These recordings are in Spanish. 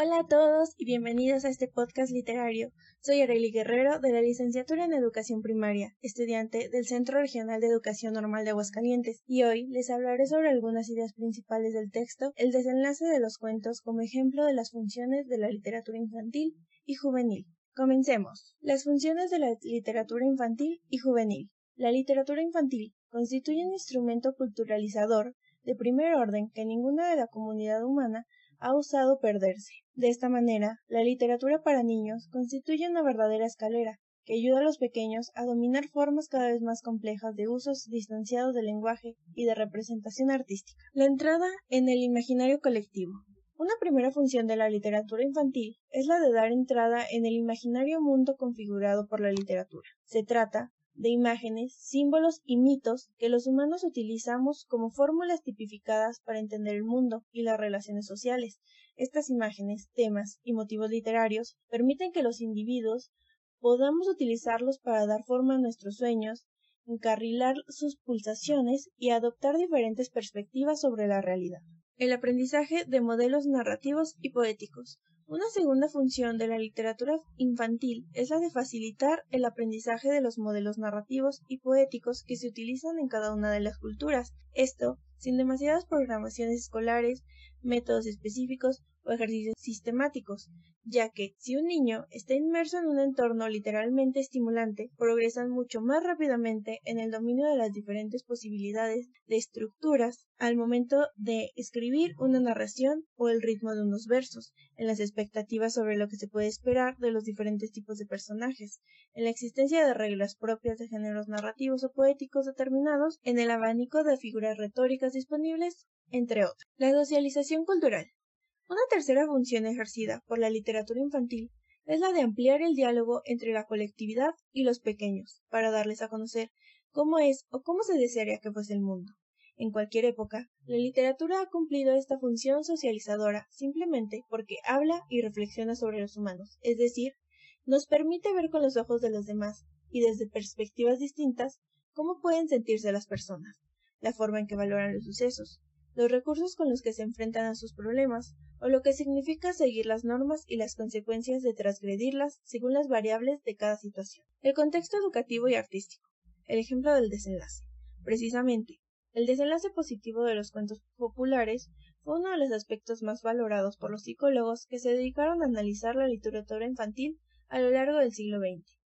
Hola a todos y bienvenidos a este podcast literario. Soy Arely Guerrero de la licenciatura en Educación Primaria, estudiante del Centro Regional de Educación Normal de Aguascalientes, y hoy les hablaré sobre algunas ideas principales del texto, el desenlace de los cuentos como ejemplo de las funciones de la literatura infantil y juvenil. Comencemos. Las funciones de la literatura infantil y juvenil. La literatura infantil constituye un instrumento culturalizador de primer orden que ninguna de la comunidad humana ha usado perderse. De esta manera, la literatura para niños constituye una verdadera escalera que ayuda a los pequeños a dominar formas cada vez más complejas de usos distanciados del lenguaje y de representación artística. La entrada en el imaginario colectivo. Una primera función de la literatura infantil es la de dar entrada en el imaginario mundo configurado por la literatura. Se trata de imágenes, símbolos y mitos que los humanos utilizamos como fórmulas tipificadas para entender el mundo y las relaciones sociales. Estas imágenes, temas y motivos literarios permiten que los individuos podamos utilizarlos para dar forma a nuestros sueños, encarrilar sus pulsaciones y adoptar diferentes perspectivas sobre la realidad. El aprendizaje de modelos narrativos y poéticos. Una segunda función de la literatura infantil es la de facilitar el aprendizaje de los modelos narrativos y poéticos que se utilizan en cada una de las culturas. Esto sin demasiadas programaciones escolares, métodos específicos o ejercicios sistemáticos, ya que si un niño está inmerso en un entorno literalmente estimulante, progresan mucho más rápidamente en el dominio de las diferentes posibilidades de estructuras al momento de escribir una narración o el ritmo de unos versos, en las expectativas sobre lo que se puede esperar de los diferentes tipos de personajes, en la existencia de reglas propias de géneros narrativos o poéticos determinados, en el abanico de figuras retóricas disponibles, entre otros. La socialización cultural. Una tercera función ejercida por la literatura infantil es la de ampliar el diálogo entre la colectividad y los pequeños, para darles a conocer cómo es o cómo se desearía que fuese el mundo. En cualquier época, la literatura ha cumplido esta función socializadora simplemente porque habla y reflexiona sobre los humanos, es decir, nos permite ver con los ojos de los demás y desde perspectivas distintas cómo pueden sentirse las personas, la forma en que valoran los sucesos, los recursos con los que se enfrentan a sus problemas, o lo que significa seguir las normas y las consecuencias de transgredirlas según las variables de cada situación. El contexto educativo y artístico. El ejemplo del desenlace. Precisamente, el desenlace positivo de los cuentos populares fue uno de los aspectos más valorados por los psicólogos que se dedicaron a analizar la literatura infantil a lo largo del siglo XX.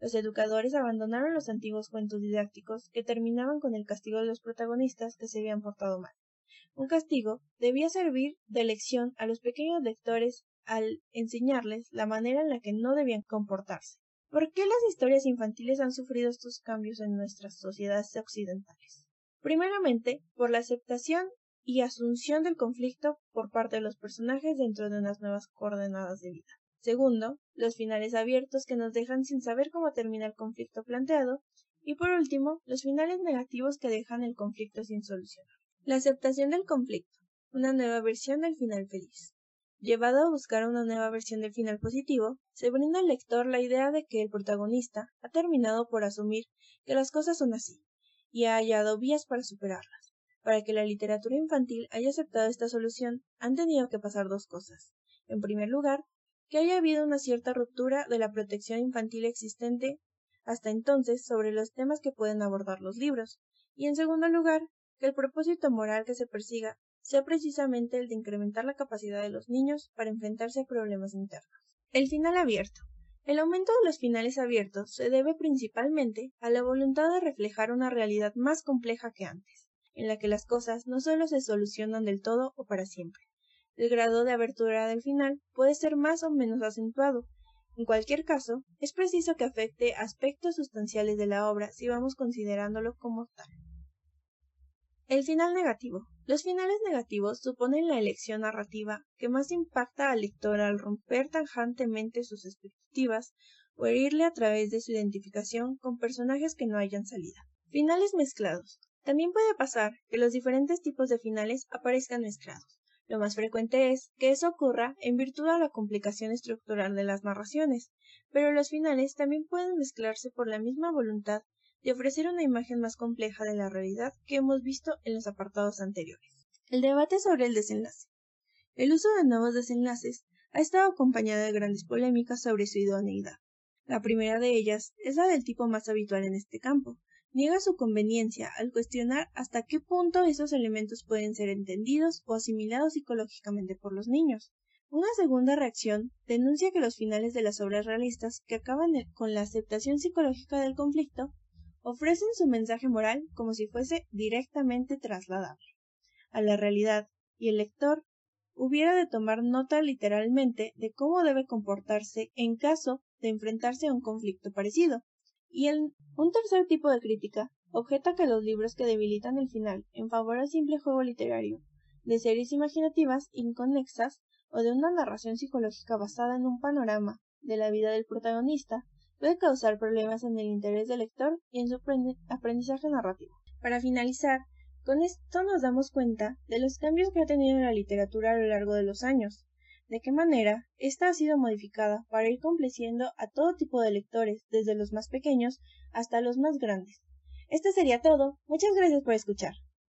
Los educadores abandonaron los antiguos cuentos didácticos que terminaban con el castigo de los protagonistas que se habían portado mal. Un castigo debía servir de lección a los pequeños lectores al enseñarles la manera en la que no debían comportarse. ¿Por qué las historias infantiles han sufrido estos cambios en nuestras sociedades occidentales? Primeramente, por la aceptación y asunción del conflicto por parte de los personajes dentro de unas nuevas coordenadas de vida. Segundo, los finales abiertos que nos dejan sin saber cómo termina el conflicto planteado. Y por último, los finales negativos que dejan el conflicto sin solucionar. La aceptación del conflicto. Una nueva versión del final feliz. Llevado a buscar una nueva versión del final positivo, se brinda al lector la idea de que el protagonista ha terminado por asumir que las cosas son así, y ha hallado vías para superarlas. Para que la literatura infantil haya aceptado esta solución, han tenido que pasar dos cosas. En primer lugar, que haya habido una cierta ruptura de la protección infantil existente hasta entonces sobre los temas que pueden abordar los libros, y en segundo lugar, que el propósito moral que se persiga sea precisamente el de incrementar la capacidad de los niños para enfrentarse a problemas internos. El final abierto. El aumento de los finales abiertos se debe principalmente a la voluntad de reflejar una realidad más compleja que antes, en la que las cosas no solo se solucionan del todo o para siempre. El grado de abertura del final puede ser más o menos acentuado. En cualquier caso, es preciso que afecte aspectos sustanciales de la obra si vamos considerándolo como tal. El final negativo. Los finales negativos suponen la elección narrativa que más impacta al lector al romper tajantemente sus expectativas o herirle a través de su identificación con personajes que no hayan salida. Finales mezclados. También puede pasar que los diferentes tipos de finales aparezcan mezclados. Lo más frecuente es que eso ocurra en virtud de la complicación estructural de las narraciones, pero los finales también pueden mezclarse por la misma voluntad de ofrecer una imagen más compleja de la realidad que hemos visto en los apartados anteriores. El debate sobre el desenlace. El uso de nuevos desenlaces ha estado acompañada de grandes polémicas sobre su idoneidad. La primera de ellas es la del tipo más habitual en este campo. Niega su conveniencia al cuestionar hasta qué punto esos elementos pueden ser entendidos o asimilados psicológicamente por los niños. Una segunda reacción denuncia que los finales de las obras realistas que acaban con la aceptación psicológica del conflicto ofrecen su mensaje moral como si fuese directamente trasladable a la realidad y el lector hubiera de tomar nota literalmente de cómo debe comportarse en caso de enfrentarse a un conflicto parecido. Y un tercer tipo de crítica objeta que los libros que debilitan el final en favor del simple juego literario, de series imaginativas inconexas o de una narración psicológica basada en un panorama de la vida del protagonista, puede causar problemas en el interés del lector y en su aprendizaje narrativo. Para finalizar, con esto nos damos cuenta de los cambios que ha tenido la literatura a lo largo de los años, de qué manera ésta ha sido modificada para ir complaciendo a todo tipo de lectores, desde los más pequeños hasta los más grandes. Esto sería todo. Muchas gracias por escuchar.